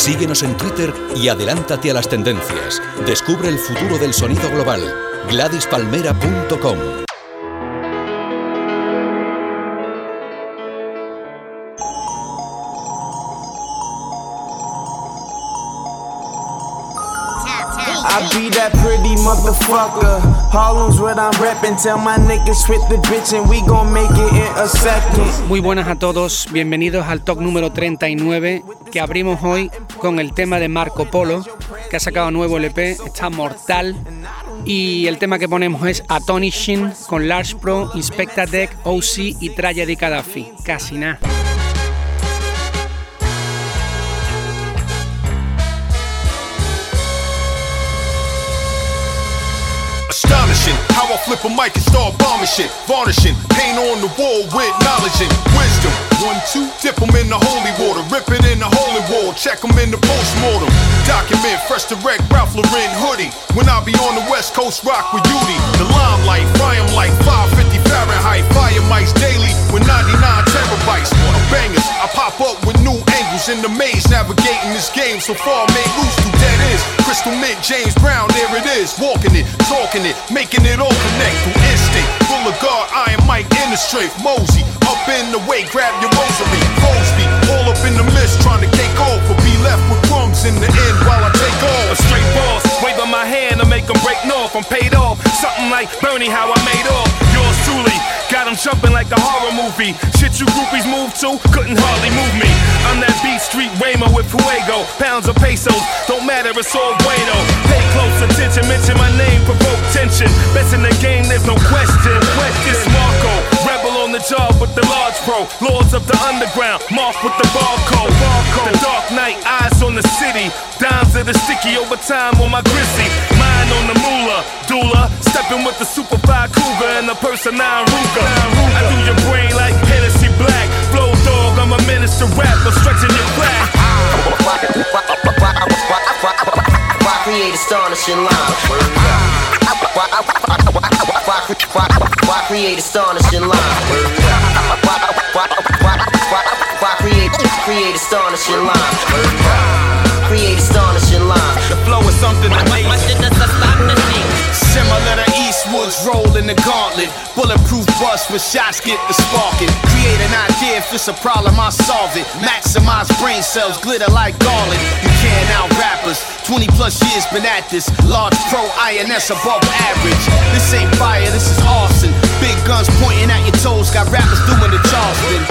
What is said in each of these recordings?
Síguenos en Twitter y adelántate a las tendencias. Descubre el futuro del sonido global. GladysPalmera.com I be that pretty motherfucker. Harlem's what I'm reppin'. Tell my niggas hit the bitch and we gon' make it in a second. Muy buenas a todos, bienvenidos al talk número 39 que abrimos hoy con el tema de Marco Polo, que ha sacado nuevo LP, está mortal. Y el tema que ponemos es Atonishing con Large Pro, Inspecta Deck, OC y Tragedy Gaddafi. Casi nada. Flip a mic and start bombing shit. Varnishing, paint on the wall with knowledge and wisdom. One, two, dip them in the holy water, rip it in the holy wall, check them in the postmortem. Document, fresh direct, Ralph Lauren hoodie. When I be on the west coast, rock with Udi. The limelight, fry 'em like 550 Fahrenheit. Fire mics daily with 99 terabytes. Bangers, pop up with new angles in the maze, navigating this game. So far, made loose to dead is. Crystal Mint, James Brown, there it is. Walking it, talking it, making it all connect through instinct. Full of guard, Iron Mike in the straight. Mosey, up in the way, grab your rosary. Crosby, all up in the mist, trying to take off. Or be left with crumbs in the end while I take off. A straight boss, waving my hand to make them break north. I'm paid off, something like Bernie, how I made off. Truly, got them jumping like a horror movie. Shit you groupies move to, couldn't hardly move me. I'm that beat street Raymo with Fuego. Pounds of pesos, don't matter, it's all bueno. Pay close attention, mention my name, provoke tension. Best in the game, there's no question. It's Marco, rebel on the job with the large pro. Lords of the underground, mark with the barcode. The dark night, eyes on the city. Dimes of the sticky over time on my grizzly. Mine on the moolah, doula. Stepping with the super fly cougar and the person nine Ruger. I do your brain like Hennessy Black. Flow dog, I'm a minister rap, but stretching your crack. Why create astonishing lines? Why create astonishing lines? Why create create astonishing lines? Create astonishing lines. The flow is something amazing. Similar to Eastwood's roll in the gauntlet. Bulletproof bust with shots get the sparking. Create an idea if it's a problem, I solve it. Maximize brain cells, glitter like garland. You can't out rappers. 20 plus years been at this. Large pro INS above average. This ain't fire, this is arson. Big guns pointing at your toes, got rappers doing the Charleston.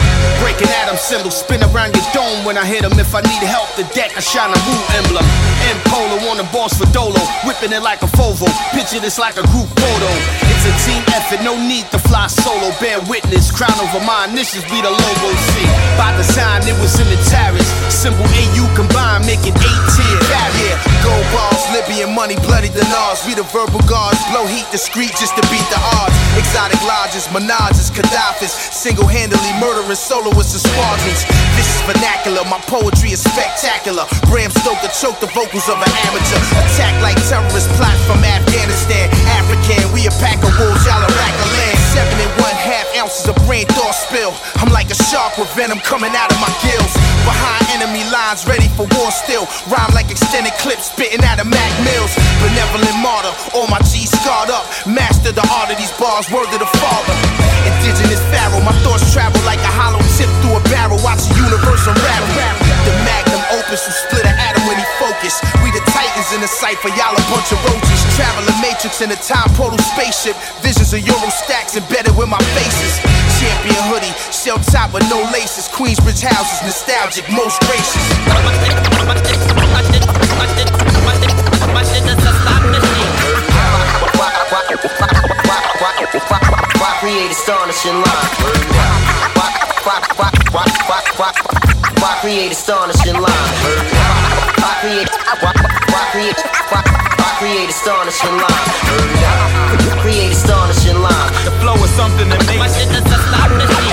Breaking atom symbols, spin around your dome when I hit 'em. If I need help, the deck, I shine a blue emblem. M Polo on the boss for Dolo, whipping it like a Fovo. Picture this like a group photo. It's a team effort, no need to fly solo. Bear witness, crown over my initials be the logo. See, by design, it was in the terrace. Symbol AU combined, making 18 barrier. Gold balls, Libyan money, bloody dinars. We the verbal guards, blow heat discreet just to beat the odds. Exotic lodges, menages, Gaddafi's. Single handedly murdering soloists and squadrons. This is vernacular, my poetry is spectacular. Bram Stoker choked the vocals of an amateur. Attack like terrorist plots from Afghanistan. African, we a pack of wolves, y'all a rack of land. Seven and one half ounces of brain thought spill. I'm like a shark with venom coming out of my gills. Behind enemy lines, ready for war still. Rhyme like extended clips, spitting out of Mac Mills. Benevolent martyr, all my G's scarred up. Master the art of these bars, word of the father. Indigenous pharaoh, my thoughts travel like a hollow tip through a barrel. Watch the universe unravel. The magnum opus who split an focused. We the titans in the cipher, y'all a bunch of roaches. Traveling matrix in a time portal spaceship. Visions of Euro stacks embedded with my faces. Champion hoodie, shell top with no laces. Queensbridge houses, nostalgic, most gracious. Create astonishing lines? Why, create astonishing lines? Why create, why, why create, why, why create astonishing lines? Create astonishing lines. The flow is something amazing. I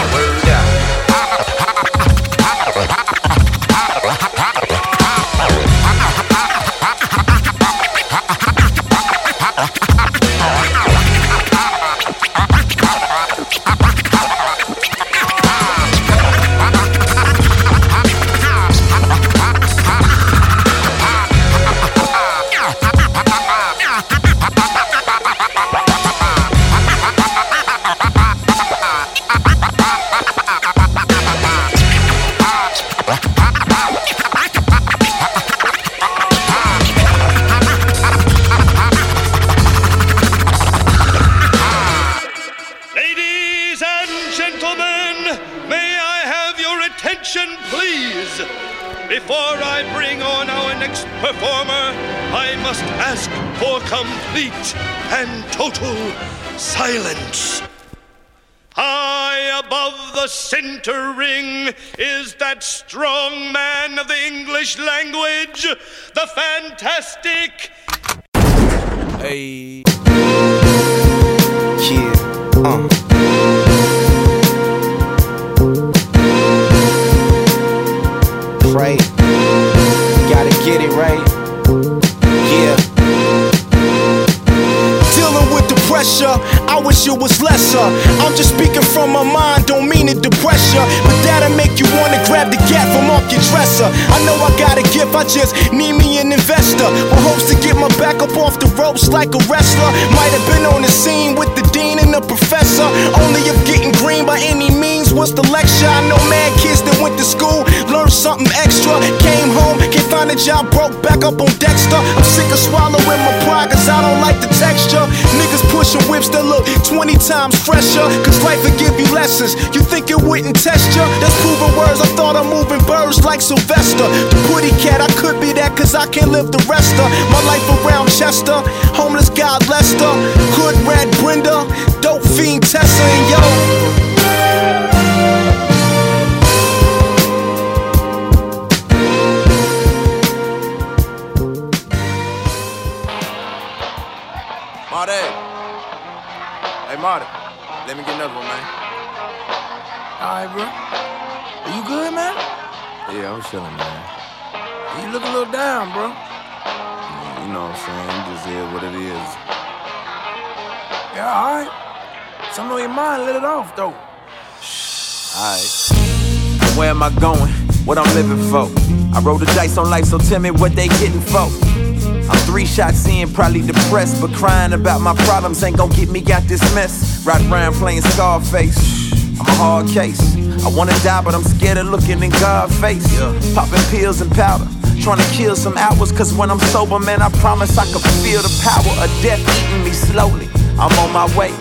dresser. I know I got a gift, I just need me an investor. With hopes to get my back up off the ropes like a wrestler. Might have been on the scene with the dean and the professor. Only if getting green by any means was the lecture. I know mad kids that went to school learned something extra. Came home, can't find a job, broke back up on Dexter. I'm sick of swallowing my pride, cause I don't like the texture. Niggas pushing whips that look 20 times fresher. Cause life will give you lessons. You think it wouldn't test ya? That's proven words. I thought I'm moving birds like Sylvester. The putty cat, I could be that cause I can't live the rest of my life around Chester. Homeless God Lester. Hood rat Brenda. Dope fiend Tessa and yo. Let me get another one, man. Alright, bro. Are you good, man? Yeah, I'm chilling, man. You look a little down, bro. Yeah, you know what I'm saying? You just hear what it is. Yeah, alright. Something on your mind, let it off, though. Alright. Where am I going? What I'm living for? I roll the dice on life, so tell me what they getting for. I'm three shots in, probably depressed, but crying about my problems ain't gonna get me out this mess. Ride around playing Scarface. I'm a hard case. I wanna die, but I'm scared of looking in God's face. Yeah. Popping pills and powder, trying to kill some hours. Cause when I'm sober, man, I promise I can feel the power of death eating me slowly. I'm on my way.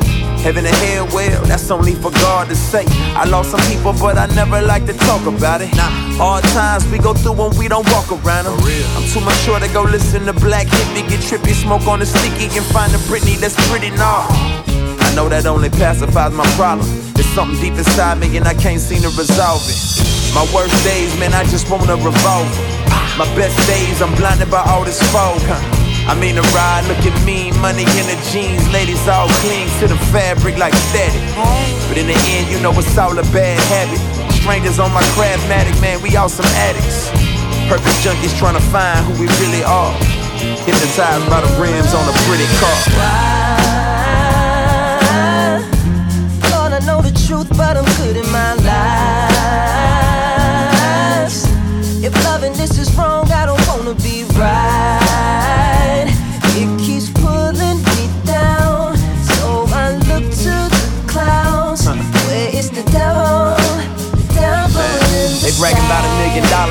Heaven and hell, well, that's only for God to say. I lost some people, but I never like to talk about it. Nah, hard times we go through when we don't walk around them. I'm too mature to go listen to Black Hippy, get trippy, smoke on the sticky, and find a Britney that's pretty nah. I know that only pacifies my problem. There's something deep inside me, and I can't seem to resolve it. My worst days, man, I just want a revolver. My best days, I'm blinded by all this fog. Huh? I mean, a ride looking mean, money in the jeans, ladies all cling to the fabric like static. But in the end, you know it's all a bad habit. Strangers on my craftmatic, man, we all some addicts. Perfect junkies trying to find who we really are. Hypnotized by the rims on a pretty car. Why? Lord, I know the truth, but I'm good in my lies. If loving this is wrong, I don't wanna be right.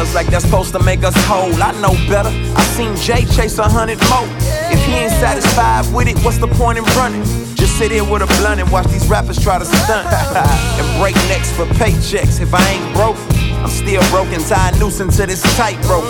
Million like that's supposed to make us whole. I know better. I seen Jay chase a hundred more. If he ain't satisfied with it, what's the point in running? Just sit here with a blunt and watch these rappers try to stunt and break necks for paychecks. If I ain't broke, I'm still broken, tied noose into this tightrope.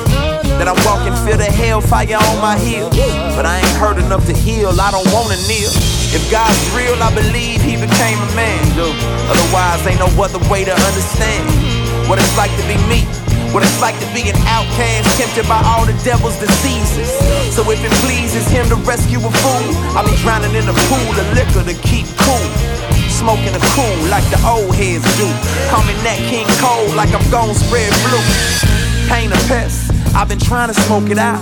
That I'm walking, feel the hellfire on my heel. But I ain't hurt enough to heal, I don't wanna kneel. If God's real, I believe he became a man. Otherwise, ain't no other way to understand what it's like to be me. What it's like to be an outcast, tempted by all the devil's diseases. So if it pleases him to rescue a fool, I'll be drowning in a pool of liquor to keep cool. Smoking a cool like the old heads do. Call me Nat King Cole like I'm gon' spread blue. Pain a pest, I've been trying to smoke it out.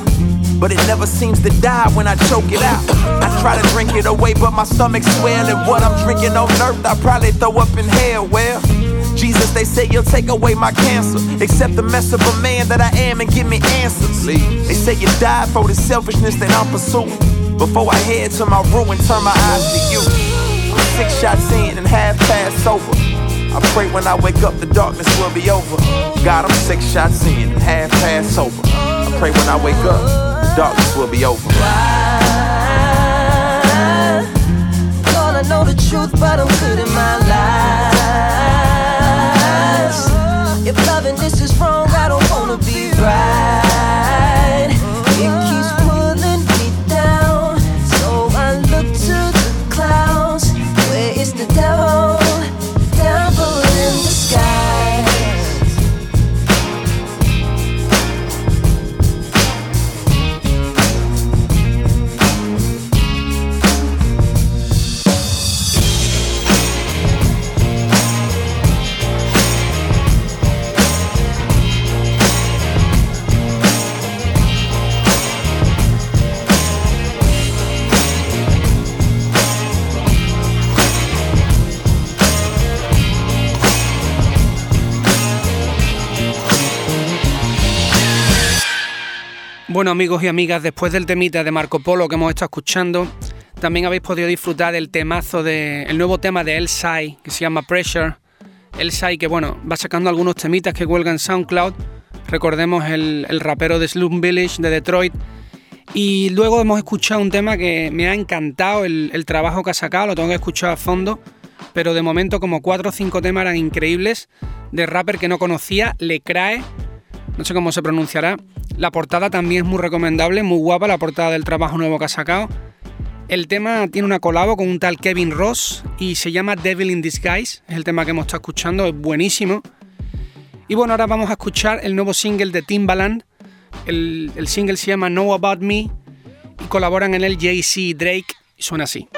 But it never seems to die when I choke it out. I try to drink it away, but my stomach's swelling. What I'm drinking on earth, I probably throw up in hell. Well, Jesus, they say you'll take away my cancer. Accept the mess of a man that I am and give me answers. They say you died for the selfishness that I'm pursuing. Before I head to my ruin, turn my eyes to you. I'm six shots in and half past over. I pray when I wake up, the darkness will be over. God, I'm six shots in and half past over. I pray when I wake up, the darkness will be over. Why? Lord, I know the truth, but I'm good in my life. If loving this is wrong, I don't wanna be right. Bueno amigos y amigas, después del temita de Marco Polo que hemos estado escuchando, también habéis podido disfrutar del temazo de el nuevo tema de El Sai que se llama Pressure. El Sai que bueno, va sacando algunos temitas que cuelgan SoundCloud. Recordemos el, rapero de Slum Village de Detroit. Y luego hemos escuchado un tema que me ha encantado el, el trabajo que ha sacado, lo tengo que escuchar a fondo. Pero de momento como cuatro o cinco temas eran increíbles de rapper que no conocía, Le Crae, no sé cómo se pronunciará. La portada también es muy recomendable, muy guapa la portada del trabajo nuevo que ha sacado. El tema tiene una colabo con un tal Kevin Ross y se llama Devil in Disguise, es el tema que hemos estado escuchando, es buenísimo. Y bueno, ahora vamos a escuchar el nuevo single de Timbaland. El, single se llama Know About Me y colaboran en el Jay-Z Drake y suena así.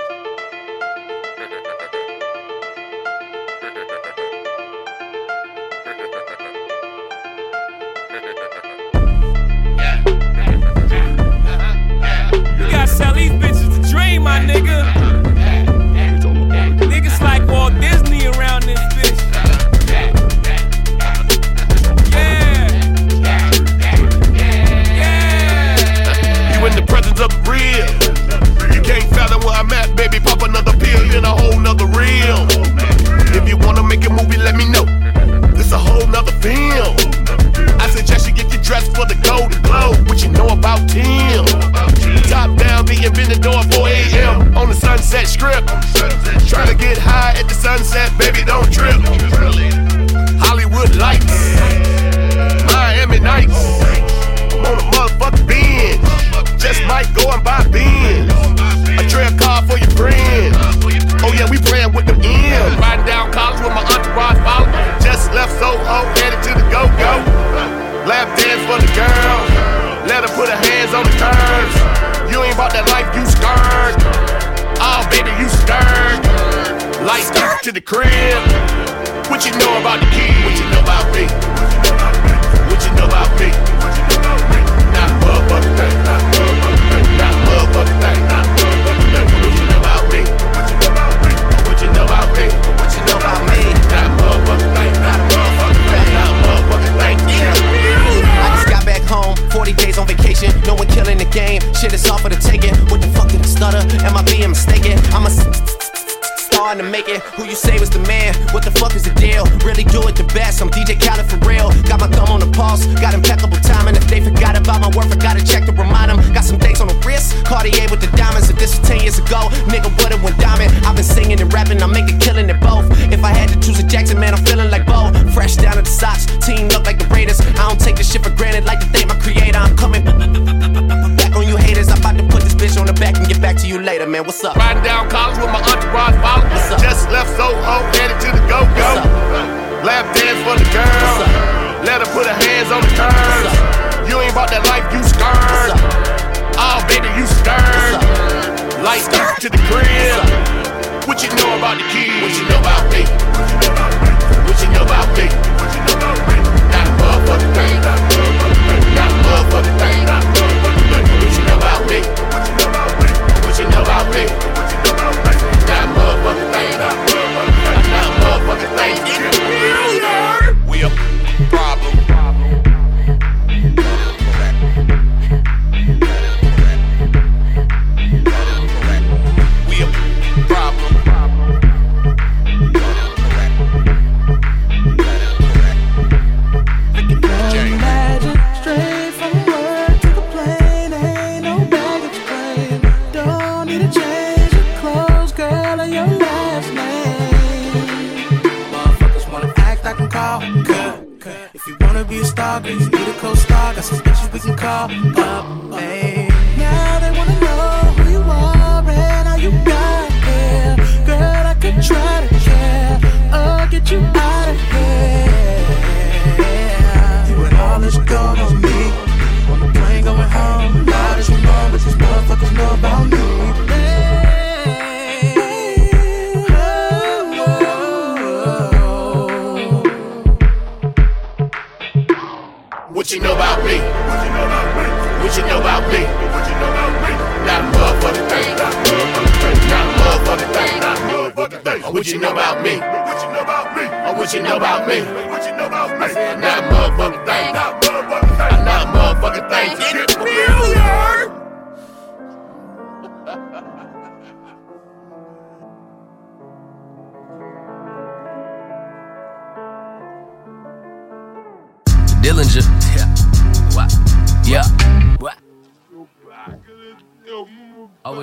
What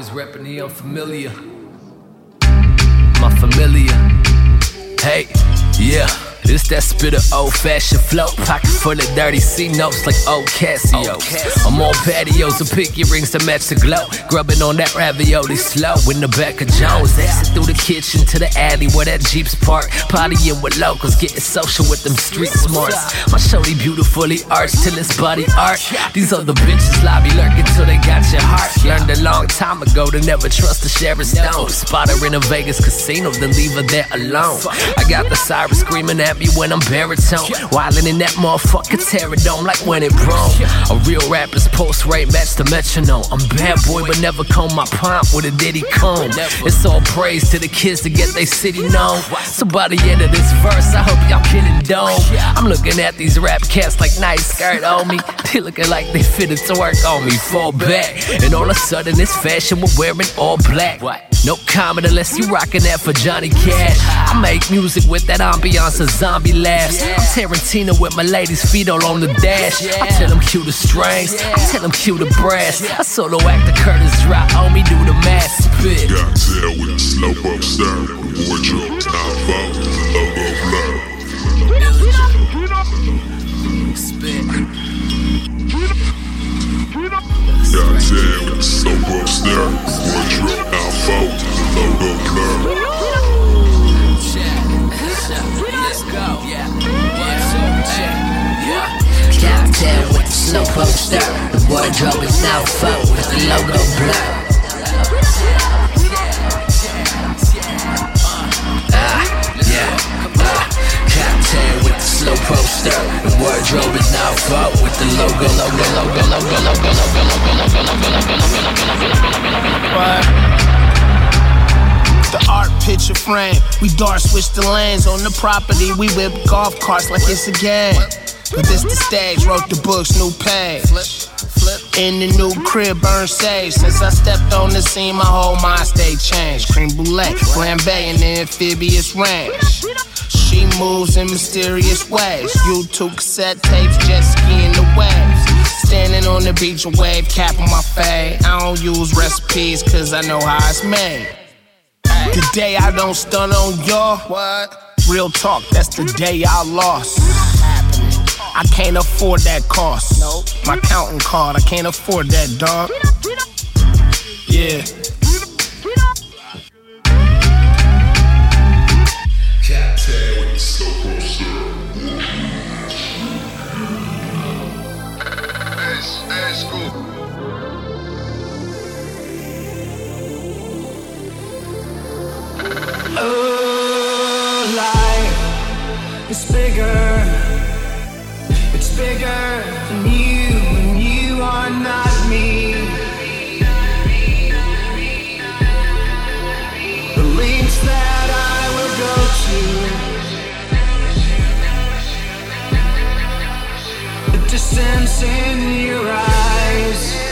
Always repping the unfamiliar. My familiar. Hey, yeah. This that spit of old fashioned flow. Pocket full of dirty C notes like old Casio. I'm on patios and picky rings to match the glow. Grubbing on that ravioli slow in the back of Jones. Exit through the kitchen to the alley where that Jeep's parked. Partying with locals, getting social with them street smarts. My shorty beautifully arched till it's body art. These other bitches lobby lurking till they got your heart. Learned a long time ago to never trust a Sharon Stone. Spot her in a Vegas casino, then leave her there alone. I got the siren screaming at me when I'm baritone. Wildin' in that motherfucker dome like when it broke. A real rapper's pulse rate match the metronome. I'm bad boy, but never comb my pomp with a diddy comb. It's all praise to the kids to get they city known. So by the end of this verse, I hope y'all killing dome. I'm looking at these rap cats like nice skirt on me. They looking like they fitted to work on me. Fall back, and all of a sudden it's fashion. We're wearing all black. No comment unless you rockin' that for Johnny Cash. I make music with that ambiance of zombie laughs. I'm Tarantino with my ladies' feet all on the dash. I tell them cue the strings, I tell them cue the brass. I solo act the Curtis drop on me, do the mass spit. Got tail with the slow up stir. The wardrobe top out, the logo blur. Spit. Got tail with the slow up stir. The wardrobe out fold, the logo blur. Go. Yeah. Cocktail with the slow poster. The wardrobe is now full with the logo blur. Ah, yeah. Ah, cocktail with the slow poster. The wardrobe is now full with the logo, logo, logo, logo, logo, logo, logo, logo, logo, logo, logo, What? The art picture frame. We dart switch the lanes on the property. We whip golf carts like it's a game. But this the stage, wrote the books, new page. In the new crib, burn sage. Since I stepped on the scene, my whole mind state changed. Cream brulee, flambe in the amphibious range. She moves in mysterious ways. YouTube cassette tapes, jet ski in the waves. Standing on the beach, a wave cap on my face. I don't use recipes, cause I know how it's made. The day I don't stun on y'all, what? Real talk, that's the day I lost. I can't afford that cost. Nope. My counting card, I can't afford that, dog. Yeah. Cat tail with Oh, life is bigger. It's bigger than you, and you are not me. The links that I will go to, the distance in your eyes.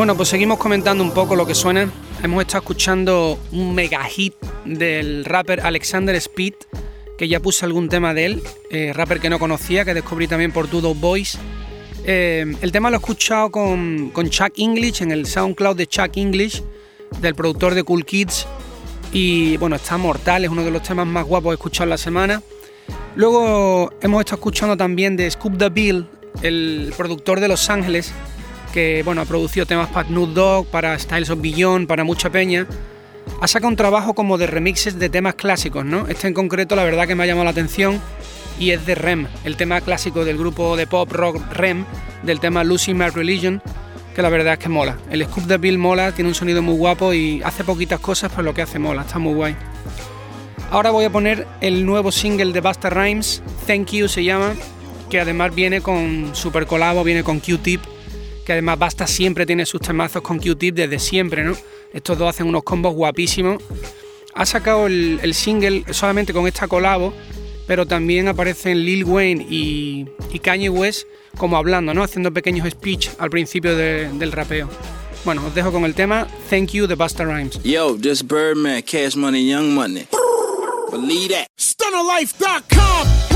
Bueno, pues seguimos comentando un poco lo que suena. Hemos estado escuchando un mega hit del rapper Alexander Speed, que ya puse algún tema de él, eh, rapper que no conocía, que descubrí también por Dudo Boys. Eh, el tema lo he escuchado con, con Chuck English, en el SoundCloud de Chuck English, del productor de Cool Kids. Y bueno, está mortal, es uno de los temas más guapos que he escuchado la semana. Luego hemos estado escuchando también de Scoop the Bill, el productor de Los Ángeles, que bueno, ha producido temas para Snoop Dogg, para Styles of Beyond, para mucha peña. Ha sacado un trabajo como de remixes de temas clásicos, ¿no? Este en concreto la verdad que me ha llamado la atención y es de Rem, el tema clásico del grupo de pop rock Rem, del tema Losing My Religion, que la verdad es que mola. El Scoop de Bill mola, tiene un sonido muy guapo y hace poquitas cosas, pero lo que hace mola, está muy guay. Ahora voy a poner el nuevo single de Basta Rhymes, Thank You se llama, que además viene con super colabo, viene con Q-Tip, que además Basta siempre tiene sus temazos con Q-Tip desde siempre, ¿no? Estos dos hacen unos combos guapísimos. Ha sacado el, el single solamente con esta colabo, pero también aparecen Lil Wayne y, y Kanye West como hablando, ¿no? Haciendo pequeños speech al principio de- del rapeo. Bueno, os dejo con el tema Thank You de Busta Rhymes. Yo, this Birdman, Cash Money, Young Money. Believe that. StunnerLife.com.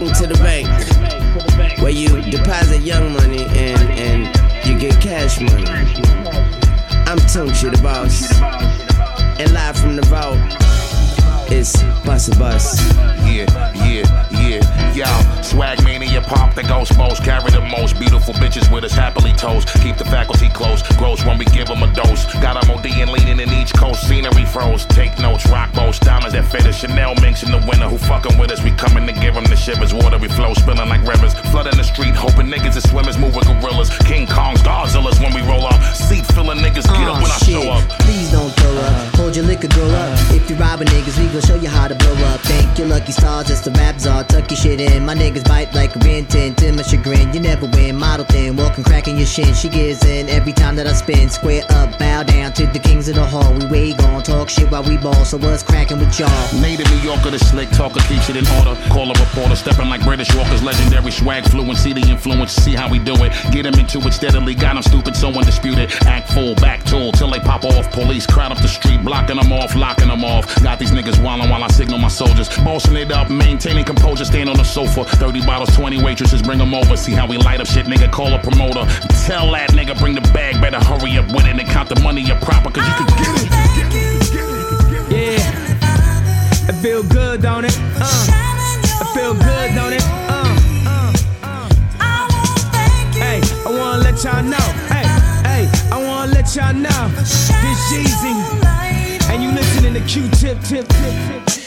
Welcome to the bank, where you deposit young money and and you get cash money. I'm Tunechi, the boss, and live from the vault, it's Bus a Bus. Yeah, yeah, yeah, y'all. Swag mania, pop the ghost most. Carry the most beautiful bitches with us happily toast. Keep the faculty close. Gross when we give them a dose. Got them OD and leaning in each coast. Scenery froze. Take notes, rock boats. Diamonds that fit us. Chanel minks in the winter. Who fucking with us? We coming to give them the shivers. Water we flow spilling like rivers. Flooding the street. Hoping niggas is swimmers. Moving gorillas. King Kongs, Godzillas when we roll up. Seat filling niggas. Get up Aw, when I show up. Please don't throw up. Hold your liquor, grow up. If you robbing niggas, we gon' show you how to blow up. Thank your lucky stars, just the rap czar. Tuck your shit in. My niggas bite like a Ben 10 to my chagrin. You never win. Model thin, walking, cracking your shin. She gives in every time that I spin. Square up, bow down to the kings of the hall. We way gon' talk shit while we ball. So what's cracking with y'all? Native New Yorker, the slick talker, keeps it in order. Call a reporter, stepping like British walkers, legendary swag fluent. See the influence, see how we do it. Get him into it steadily, got him stupid, so undisputed. Act full, back tool, till they pop off. Police crowd up the street, blocking them off, locking them off. Got these niggas wildin' while I signal my soldiers. Bossing it up, maintaining composure, stand on the sofa. 30 bottles, 20 waitresses, bring them over. See how we light up shit, nigga, call a promoter. Tell that nigga, bring the bag, better hurry up with it and count the money up proper, cause you can get it. Yeah. It feel good, don't it? Uh. It feel good, don't it? Uh. Hey, I wanna let y'all know. Hey, hey, I wanna let y'all know. This Jeezy. And you listening to Q-Tip, tip, tip, tip.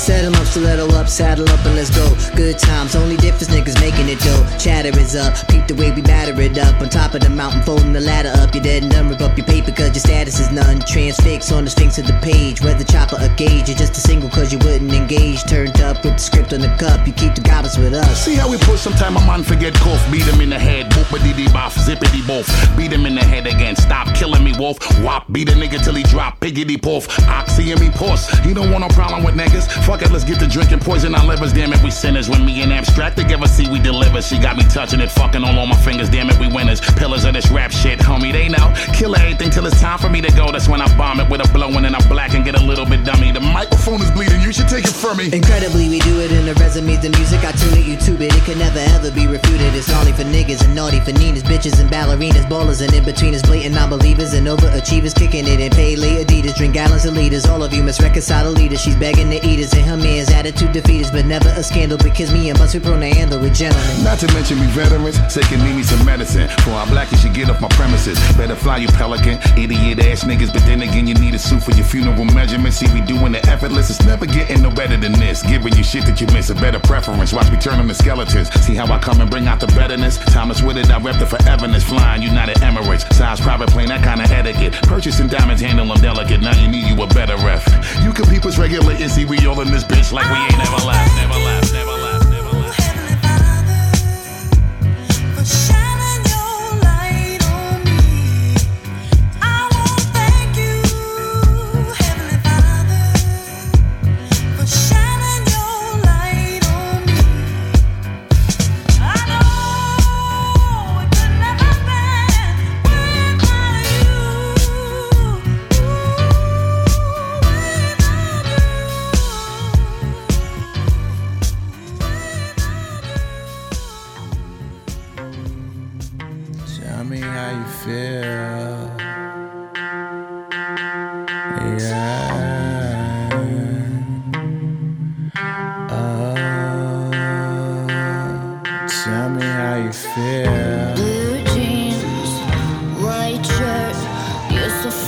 Settle up, stiletto up, saddle up and let's go. Good times, only difference niggas making it dope. Chatter is up, peep the way we batter it up. On top of the mountain, folding the ladder up. You're dead and done, rip up your paper cause your status is none. Transfix on the sphinx of the page. Whether chopper or gauge, you're just a single cause you wouldn't engage. Turned up with the script on the cup, you keep the goblins with us. See how we push sometime a man forget cough. Beat him in the head, boopity dee boff, zippity boff. Beat him in the head again, stop killing me, wolf. Wop, beat a nigga till he drop, piggity poof. Oxy and me puss. He don't want no problem with niggas. Fuck it, let's get to drinking poison our livers. Damn it, we sinners. When me and abstract together, see we deliver. She got me touching it, fucking all on my fingers. Damn it, we winners. Pillars of this rap shit, homie. They know. Kill everything till it's time for me to go. That's when I bomb it with a blowing and I black and get a little bit dummy. The microphone is bleeding. You should take it from me. Incredibly, we do it in the resumes, the music. I tune it, YouTube it. It can never ever be refuted. It's gnarly for niggas and naughty for Ninas, bitches and ballerinas, ballers and in betweeners, blatant non-believers and overachievers, kicking it in pay Adidas, drink gallons of liters. All of you must reconcile the leaders. She's begging to eat us and her man's attitude defeat but never a scandal because me and Bus we prone to handle with gentlemen. Not to mention we veterans, say can need me some medicine. For our black, you should get off my premises. Better fly you pelican, idiot ass niggas. But then again, you need a suit for your funeral measurements. See, we doing the effortless. It's never getting no better than this. Giving you shit that you miss, a better preference. Watch me turn them to skeletons. See how I come and bring out the betterness. Thomas with it, I rep the foreverness. Flying United Emirates, size private plane, that kind of etiquette. Purchasing diamonds, handle them delicate. Now you need you a better ref. You can peep us regular and see we all in this bitch like we ain't never left, never left, never left.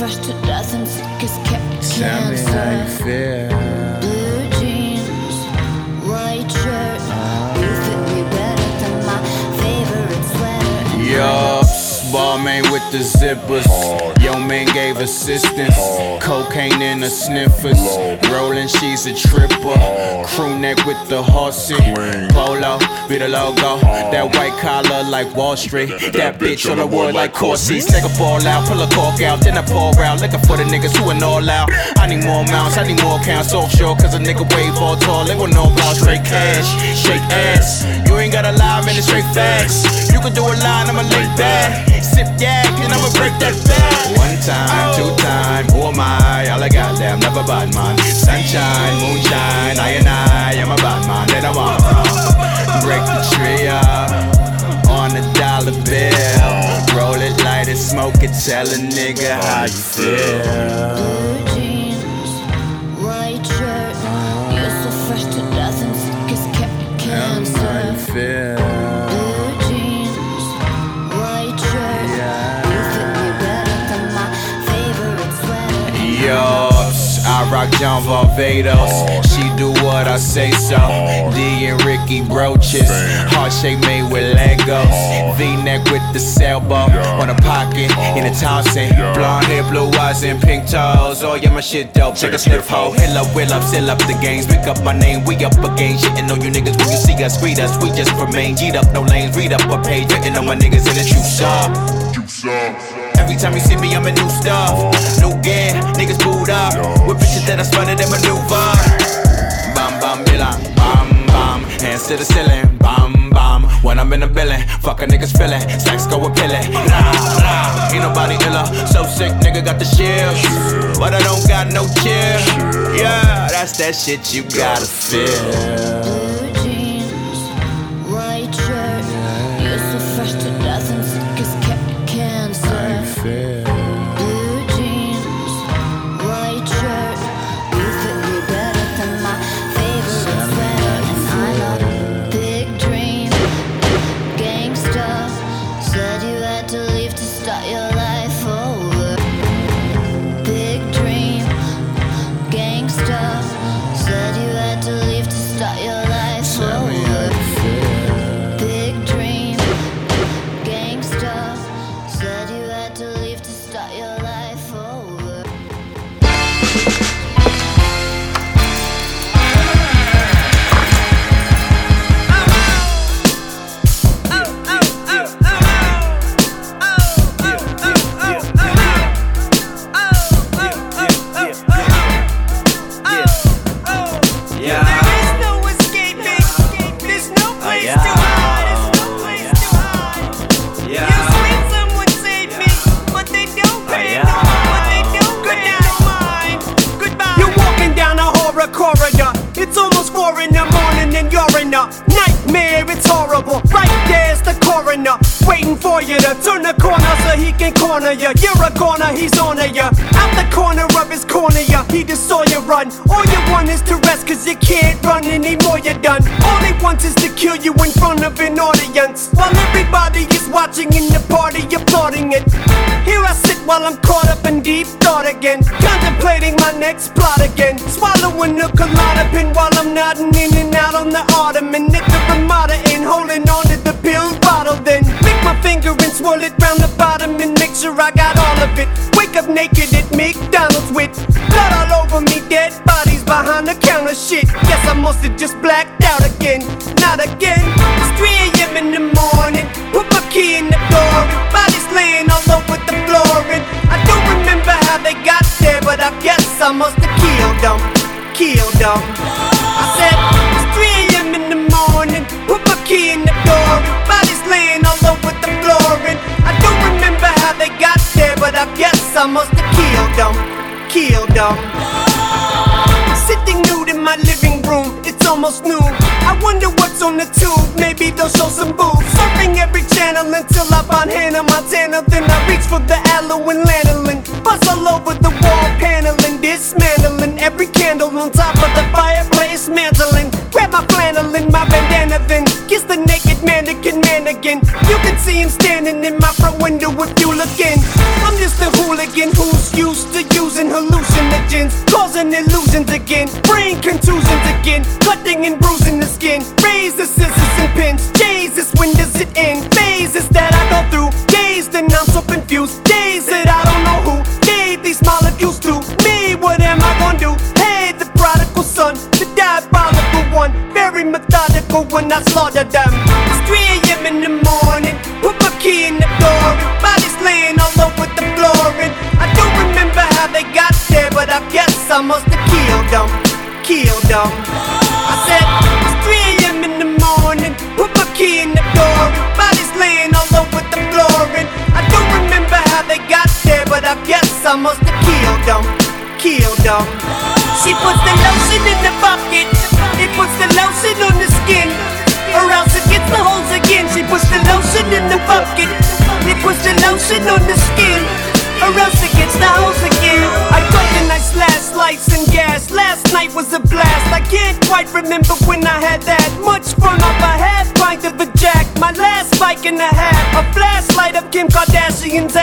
Fresh to death and sick as ca- Tell me how you feel. Blue jeans, white shirt. Uh-huh. You fit me better than my favorite sweater. Yups, ball man with the zippers. Yo man gave assistance. Cocaine in the sniffers. Rolling, she's a tripper. Crew neck with the horsey. Polo, be the logo. That white collar like Wall Street. That bitch on the wood like Corsies. Take a ball out, pull a cork out, then I pour out. Looking for the niggas who are all out. I need more mounts, I need more counts offshore. Cause a nigga wave all tall. They want know about straight cash. Shake ass. You ain't gotta lie, man, it's straight facts. You can do a line, I'ma lay back. Sip yak, and I'ma break that back. One time, oh. two time, who am I? All I got damn, never bad man. Sunshine, moonshine, I and I, I'm a bad man. Then I'm on break the tree up on a dollar bill. Roll it, light it, smoke it, tell a nigga how you feel. Sweater. I rock John Varvatos. She do what I say so. D and Ricky brooches. Heart shape made with Legos. V neck with the sailboat. On a pocket in a Thompson. Blonde hair, blue eyes, and pink toes. Oh, yeah, my shit dope. Take a sniff, hole. Hill up, will up, seal up the games. Pick up my name, we up again. Shitting on you niggas when you see us. Greet us, we just remain. G'd up, no lanes. Read up a page. Written on my niggas in the true song. Every time you see me, I'm a new stuff. New gear, niggas booed up. With bitches that I it and maneuver. Bam, bam, bilang, bam, bam. Hands to the ceiling, bam, bam. When I'm in the building, fuck a niggas feeling. Stacks go pilling. Nah, nah, ain't nobody iller. So sick, nigga got the shield. But I don't got no chill. Yeah, that's that shit you gotta feel. Almost four in the morning and you're in a nightmare. It's horrible. Right there's the coroner waiting for you to turn the corner so he can corner you. You're a goner, he's on you. Out the corner of his corner, you. He just saw you run. All you want is to rest cause you can't run anymore. You're done. All he wants is to kill you in front of an audience. While everybody is watching in the party, applauding it. Here I sit while I'm caught up in deep thought again. Contemplating my next plot again. Swallowing a Klonopin while I'm nodding in and out on the ottoman. At the Ramada Inn, holding on to the pill bottle. Then my finger and swirl it round the bottom and make sure I got all of it. Wake up naked at McDonald's with blood all over me, dead bodies behind the counter. Shit, guess I must have just blacked out again. Not again. It's 3 a.m. in the morning. Put my key in the door and bodies laying all over the floor. And I don't remember how they got there, but I guess I must have killed them. Killed them. Guess I must have killed them. Killed them. Sitting nude in my living room, it's almost noon. I wonder what's on the tube, maybe they'll show some boobs. Surfing every channel until I find Hannah Montana. Then I reach for the aloe and lanolin. Bust all over the wall paneling, dismantling every candle on top again. You can see him standing in my front window if you look in. I'm just a hooligan who's used to using hallucinogens, causing illusions again, brain contusions again, cutting and bruising the skin. Razor, scissors, and pins. Jesus, when does it end? Phases that I go through, days that I'm so confused, days that I don't know who gave these molecules to me. What am I gonna do? Hey, the prodigal son, the diabolical one, very methodical when I slaughter I must have killed them, killed them. She puts the lotion in the bucket, it puts the lotion on the skin, or else it gets the holes again. She puts the lotion in the bucket, it puts the lotion on the skin. Or else it gets the holes again. I got the nice last lights and gas. Last night was a blast. I can't quite remember when I had that much fun off a half pint of a jack. My last bike and a half. A flashlight of Kim Kardashian's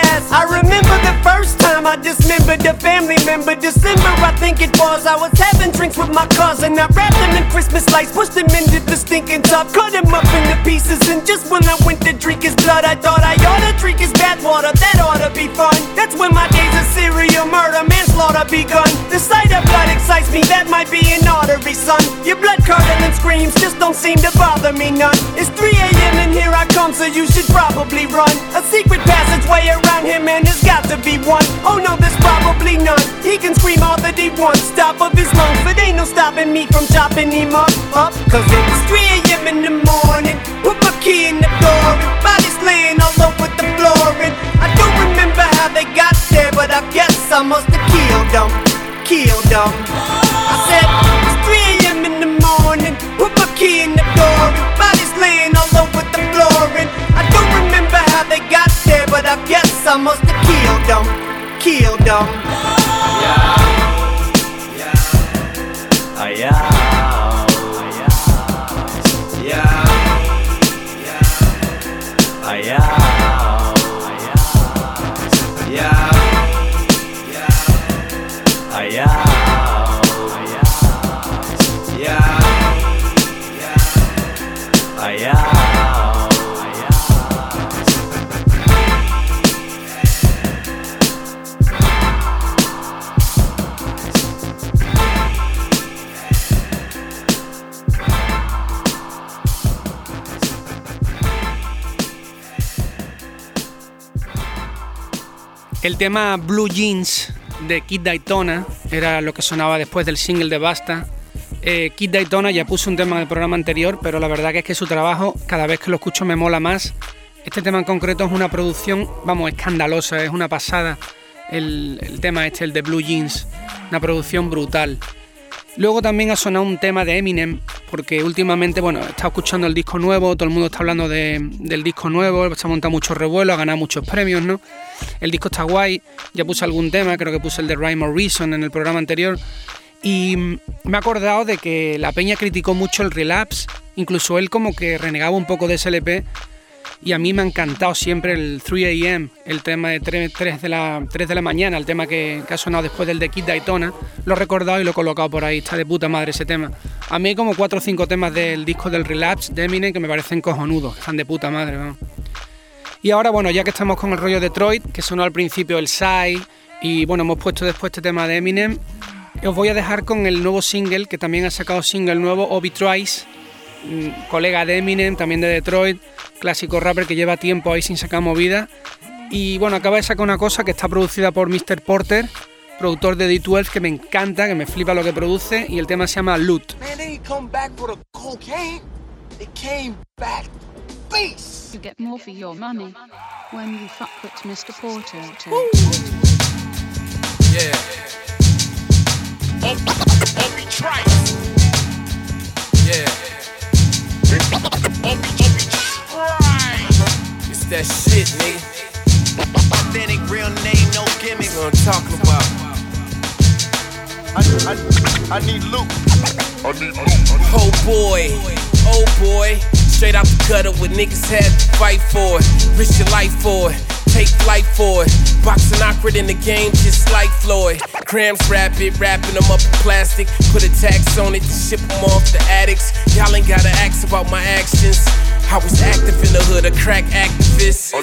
I dismembered a family member. December, I think it was. I was having drinks with my cousin. I wrapped them in Christmas lights, pushed them into the stinking tub, cut him up into pieces. And just when I went to drink his blood, I thought I ought to drink his bathwater. That ought to be fun. That's when my days of serial murder, manslaughter begun. The sight of blood excites me, that might be an artery, son. Your blood curdling screams just don't seem to bother me none. It's 3 a.m. and here I come, so you should probably run. A secret passageway around him, and there's got to be one. Oh no, there's probably none. He can scream all that he wants, top of his lungs, but ain't no stopping me from chopping him up, up. Cause it's 3 a.m. in the morning. Put my key in the door, and bodies laying all over the floor. And I don't remember how they got there, but I guess I must have killed them, killed them. I said, it's 3 a.m. in the morning. Put my key in the door, and bodies laying all over the floor. And I don't remember how they got there, but I guess I must have killed them, killed them. Ah, yeah. Yeah. El tema Blue Jeans de Kid Daytona era lo que sonaba después del single de Basta. Eh, Kid Daytona ya puso un tema del programa anterior, pero la verdad que es que su trabajo, cada vez que lo escucho, me mola más. Este tema en concreto es una producción, vamos, escandalosa, es una pasada. El, el tema este, el de Blue Jeans, una producción brutal. Luego también ha sonado un tema de Eminem, porque últimamente, bueno, he estado escuchando el disco nuevo, todo el mundo está hablando de- del disco nuevo, se ha montado mucho revuelo, ha ganado muchos premios, ¿no? El disco está guay, ya puse algún tema, creo que puse el de Rhyme or Reason en el programa anterior, y me he acordado de que la peña criticó mucho el relapse, incluso él como que renegaba un poco de ese LP, y a mí me ha encantado siempre el 3 AM, el tema de 3, 3 de, la, 3 de la mañana, el tema que, que ha sonado después del de Kid Daytona. Lo he recordado y lo he colocado por ahí, está de puta madre ese tema. A mí hay como 4 o 5 temas del disco del Relapse de Eminem que me parecen cojonudos, están de puta madre, vamos. Y ahora, bueno, ya que estamos con el rollo Detroit, que sonó al principio el Psy, y bueno, hemos puesto después este tema de Eminem, os voy a dejar con el nuevo single, que también ha sacado single nuevo, Obi Trice, mm, colega de Eminem, también de Detroit, clásico rapper que lleva tiempo ahí sin sacar movida. Y bueno, acaba de sacar una cosa que está producida por Mr. Porter, productor de D12, que me encanta, que me flipa lo que produce, y el tema se llama Loot. Man, that shit, nigga. Authentic real name, no gimmicks. That's what I'm talking about. I, I, I need loot. I need loot. Oh boy, oh boy. Straight out the gutter with niggas had to fight for it. Risk your life for it. Take flight for it. Boxing awkward in the game, just like Floyd. Grams rapid, wrapping them up in plastic. Put a tax on it to ship them off the addicts. Y'all ain't gotta ask about my actions. I was active in the hood, a crack activist.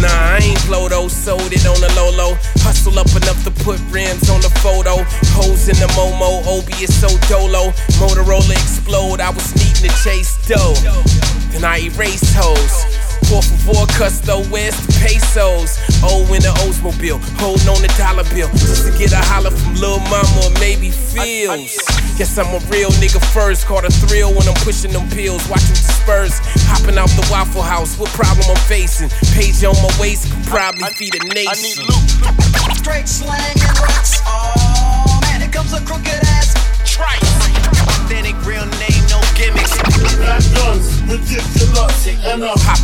Nah, I ain't blow those, oh, sold it on the low. Hustle up enough to put rims on the photo. Hoes in the Momo, is so dolo. Motorola explode, I was needing to chase dough. Then I erased hoes. Por favor, custo, where's the pesos? Oh, in the Oldsmobile, holding on the dollar bill. Just to get a holler from Lil Mama or maybe feels. Guess I'm a real nigga first. Caught a thrill when I'm pushing them pills. Watching disperse. Hopping out the Waffle House. What problem I'm facing? Page on my waist could probably feed a nation. I need loot. Straight slang and rocks. Oh, man, it comes a crooked ass trice. Authentic real name, no gimmicks.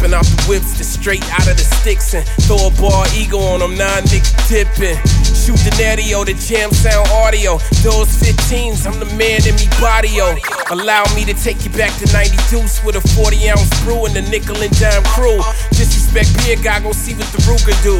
Hopping out the whips, the straight out of the sticks, and throw a ball ego on them, nine nigga tipping. Shoot the natio, the jam sound audio. Those 15s, I'm the man in me bodio. Allow me to take you back to 90 deuce with a 40 ounce brew and the nickel and dime crew. Disrespect beer guy, gon' see what the Ruger do.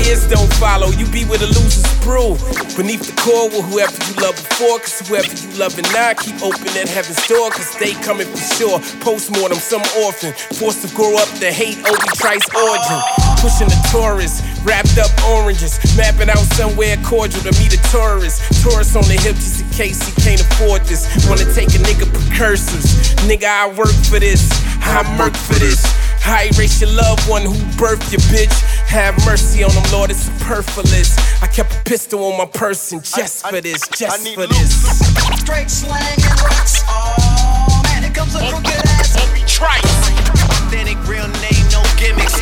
Years don't follow, you be with a loser's brew. Beneath the core with whoever you love before, cause whoever you loving now, keep open at heaven's door, cause they coming for sure. Postmortem, some orphan, forced to grow up to hate Obi Trice origin. Pushing the Taurus, wrapped up oranges, mapping out somewhere cordial to meet a tourist. Tourists on the hip just in case he can't afford this. Wanna take a nigga precursors. Nigga, I work for this, I murk for this. I erase your loved one who birthed your bitch. Have mercy on them, Lord, it's superfluous. I kept a pistol on my person just for this, just for this. Straight slang and rocks. Oh, man, it comes a crooked ass trice. Authentic real name, no gimmicks.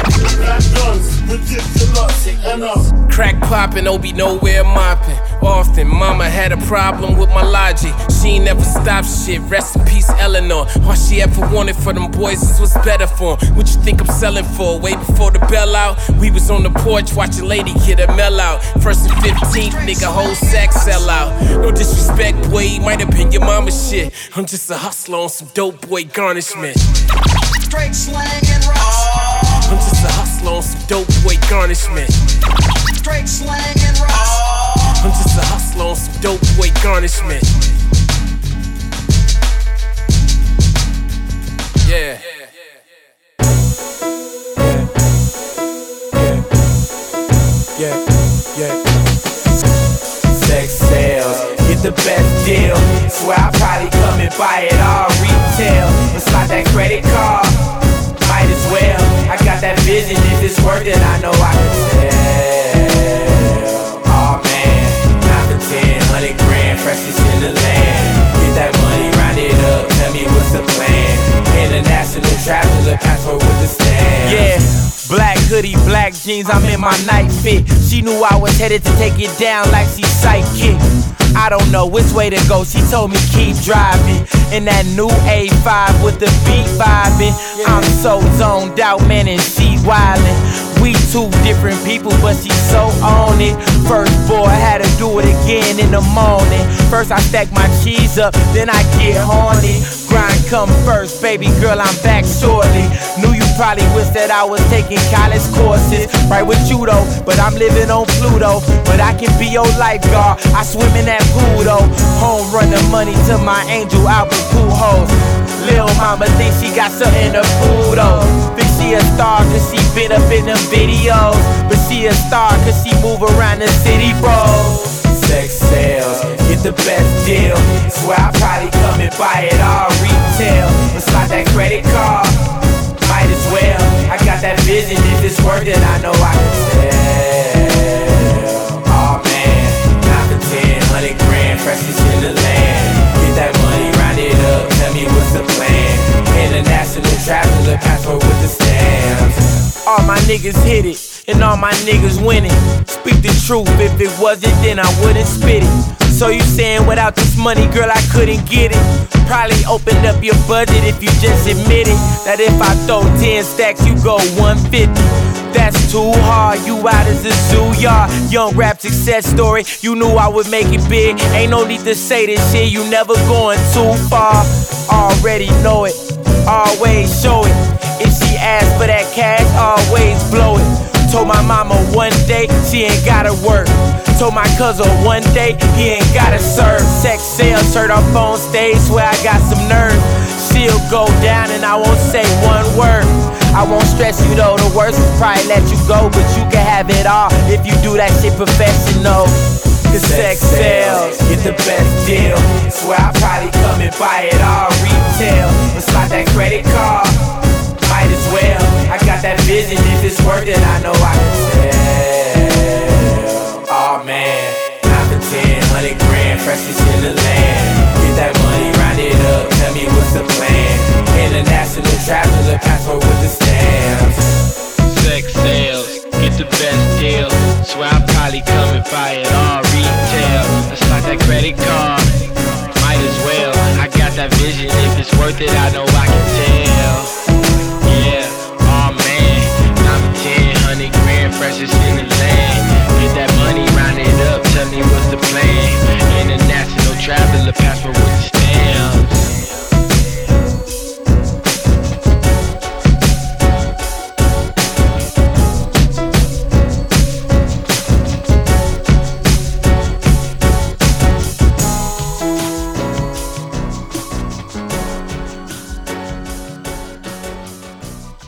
Crack popping, Obi nowhere mopping. Often, mama had a problem with my logic. She ain't never stopped shit. Rest in peace, Eleanor. All she ever wanted for them boys is what's better for 'em. What you think I'm selling for? Way before the bell out, we was on the porch watching Lady get a mail out. First and 15th, nigga, whole sack sell out. No disrespect, boy, might have been your mama's shit. I'm just a hustler on some dope boy garnishment. Straight slang and rocks. Dope boy garnishment. Straight slang and rocks. Oh. I'm just a hustler on some dope boy garnishment. Yeah. yeah. yeah, yeah. Yeah Yeah yeah sex sales, get the best deal. Swear I probably come and buy it all retail. It's like that credit card, might as well. I got that vision, if it's worth it, I know I can sell. Oh man, not for 10, 100 grand, freshest in the land. Get that money, round it up, tell me what's the plan. International traveler, passport with the stamp. Yeah. Black hoodie, black jeans, I'm in my night fit. She knew I was headed to take it down like she psychic. I don't know which way to go, she told me keep driving. In that new A5 with the beat vibing. I'm so zoned out, man, and she wildin'. We two different people, but she so on it. First boy had to do it again in the morning. First I stack my cheese up, then I get horny. Grind come first, baby girl, I'm back shortly. Knew you probably wish that I was taking college courses, right with you though. But I'm living on Pluto, but I can be your lifeguard. I swim in that pool though. Home run the money to my angel Albert Pujols. Lil mama thinks she got something to prove though. Think she a star cause she been up in them videos. But she a star cause she move around the city, bro. Sex sales, get the best deal. Swear I probably come and buy it all retail. It's like that credit card, might as well. I got that vision, if it's worth it, I know I can sell. Oh man, not for 10, 100 grand, freshest in the land. Get that money, round it up, tell me what's the plan. International traveler, passport with the stamps. All my niggas hit it, and all my niggas winning. Speak the truth, if it wasn't, then I wouldn't spit it. So you saying without this money, girl, I couldn't get it? Probably opened up your budget if you just admit it. That if I throw 10 stacks, you go 150. That's too hard. You out of the zoo yard. Young rap success story. You knew I would make it big. Ain't no need to say this shit. You never going too far. Already know it. Always show it. If asks for that cash, always blow it. Told my mama one day she ain't gotta work. Told my cousin one day he ain't gotta serve. Sex sales, up on stage, where I got some nerve. She'll go down and I won't say one word. I won't stress you though, the worst will probably let you go, but you can have it all if you do that shit professional. Cause sex sells, get the best deal. Swear I probably come and buy it all retail. And slide that credit card, got that vision, if it's worth it, I know I can tell. Oh man, not for 10, 100 grand, freshest in the land.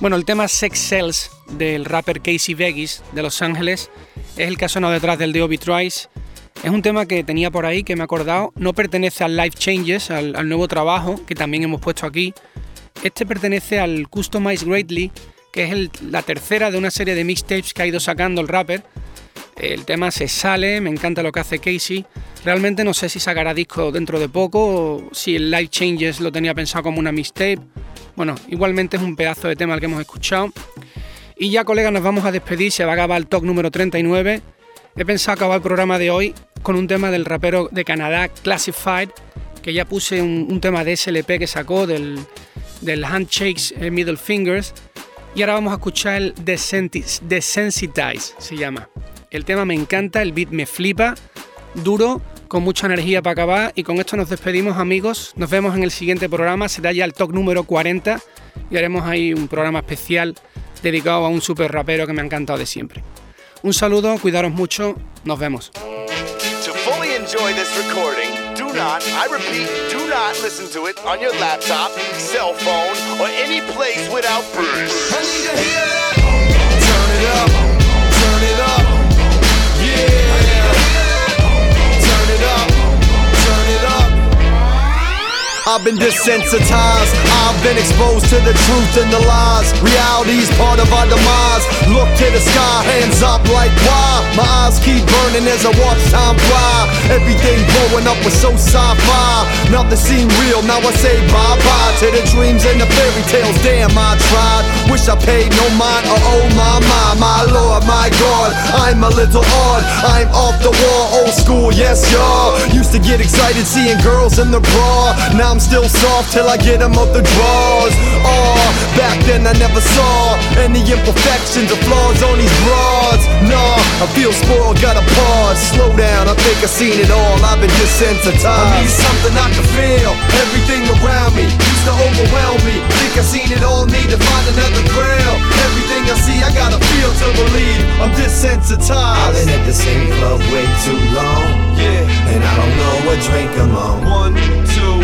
Bueno, el tema Sex Sells del rapper Casey Vegas de Los Ángeles es el que ha sonado detrás del de Obi Trice. Es un tema que tenía por ahí, que me he acordado. No pertenece al Life Changes, al, nuevo trabajo que también hemos puesto aquí. Este pertenece al Customize Greatly, que es la tercera de una serie de mixtapes que ha ido sacando el rapper. El tema se sale, me encanta lo que hace Casey. Realmente no sé si sacará disco dentro de poco o si el Life Changes lo tenía pensado como una mixtape. Bueno, igualmente es un pedazo de tema el que hemos escuchado. Y ya, colegas, nos vamos a despedir. Se va a acabar el talk número 39. He pensado acabar el programa de hoy con un tema del rapero de Canadá, Classified, que ya puse un, tema de SLP que sacó del, del Handshakes eh, Middle Fingers. Y ahora vamos a escuchar el Desensitize, se llama. El tema me encanta, el beat me flipa, duro, con mucha energía para acabar. Y con esto nos despedimos, amigos. Nos vemos en el siguiente programa, será ya el talk número 40. Y haremos ahí un programa especial dedicado a un super rapero que me ha encantado de siempre. Un saludo, cuidaros mucho, nos vemos. To fully enjoy this recording, do not, I repeat, do not listen to it on your laptop, cell phone, or any place without bass. I need to hear that. Turn it up, I've been desensitized. I've been exposed to the truth and the lies. Reality's part of our demise. Look to the sky, hands up like why? My eyes keep burning as I watch time fly. Everything blowing up was so sci-fi. Nothing seemed real. Now I say bye bye to the dreams and the fairy tales. Damn, I tried. Wish I paid no mind. Oh, oh my my my lord, my god. I'm a little odd. I'm off the wall, old school. Yes, y'all. Used to get excited seeing girls in the bra. Now I'm still soft till I get them out the drawers. Oh, back then I never saw any imperfections or flaws on these broads. Nah, I feel spoiled, gotta pause. Slow down, I think I've seen it all. I've been desensitized. I need something I can feel. Everything around me used to overwhelm me. Think I've seen it all, need to find another grail. Everything I see, I gotta feel to believe. I'm desensitized. I've been at the same club way too long. Yeah. And I don't know what drink I'm on. One, two,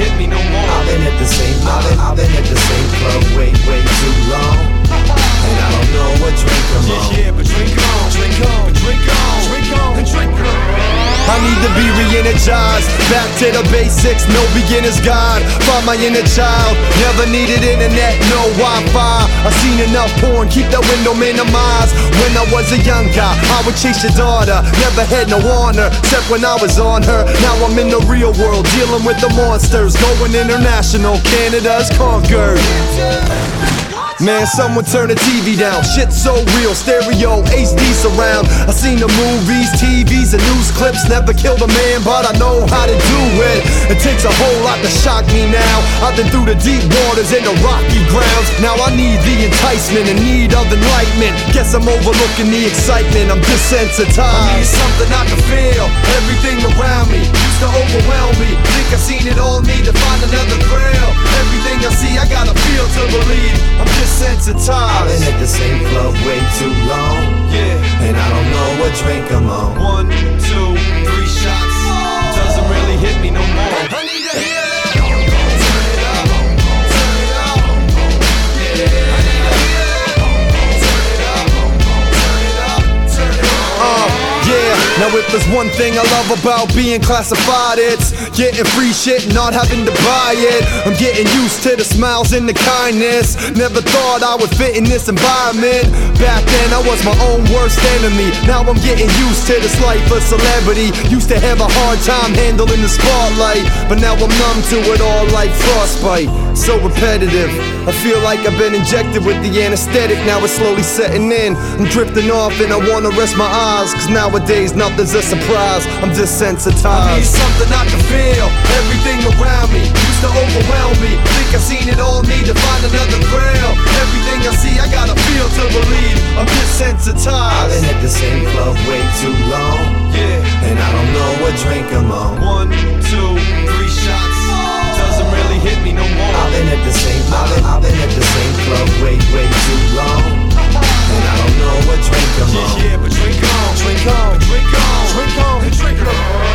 hit me no more. I've been at the same I've been, I've been at the same club way, way too long. And I don't know what drink I'm on. Yeah, yeah, but drink on, drink on, drink on, drink on, and drink on. I need to be re-energized. Back to the basics, no beginner's guide. Find my inner child. Never needed internet, no Wi-Fi. I seen enough porn, keep that window minimized. When I was a young guy, I would chase your daughter. Never had no honor, except when I was on her. Now I'm in the real world, dealing with the monsters. Going international, Canada's conquered Man, someone turn the TV down. Shit so real, stereo, HD surround. I seen the movies, TVs, and news clips. Never killed a man, but I know how to do it. It takes a whole lot to shock me now. I've been through the deep waters and the rocky grounds. Now I need the enticement and need of enlightenment. Guess I'm overlooking the excitement. I'm desensitized. I need something I can feel. Everything around me to overwhelm me. Think I seen it all, need to find another thrill. Everything I see, I gotta feel to believe. I'm desensitized. I've been at the same club way too long. Yeah. And I don't know what drink I'm on. One, two, three shots. Doesn't really hit me no more. I need to hear if there's one thing I love about being classified, it's getting free shit and not having to buy it. I'm getting used to the smiles and the kindness. Never thought I would fit in this environment. Back then I was my own worst enemy. Now I'm getting used to this life of celebrity. Used to have a hard time handling the spotlight, but now I'm numb to it all like frostbite. So repetitive. I feel like I've been injected with the anesthetic. Now it's slowly setting in. I'm drifting off and I wanna rest my eyes. Cause nowadays others a surprise. I'm desensitized. I need something I can feel. Everything around me used to overwhelm me. Think I've seen it all, need to find another grail. Everything I see, I gotta feel to believe. I'm desensitized. I've been at the same club way too long. Yeah. And I don't know what drink I'm on. One, two, three shots. Doesn't really hit me no more. I've been at the same, I've been, I've been at the same club way, way too long. I don't know what drink on. Yeah, yeah, but drink on, drink on, drink on, drink on, drink on.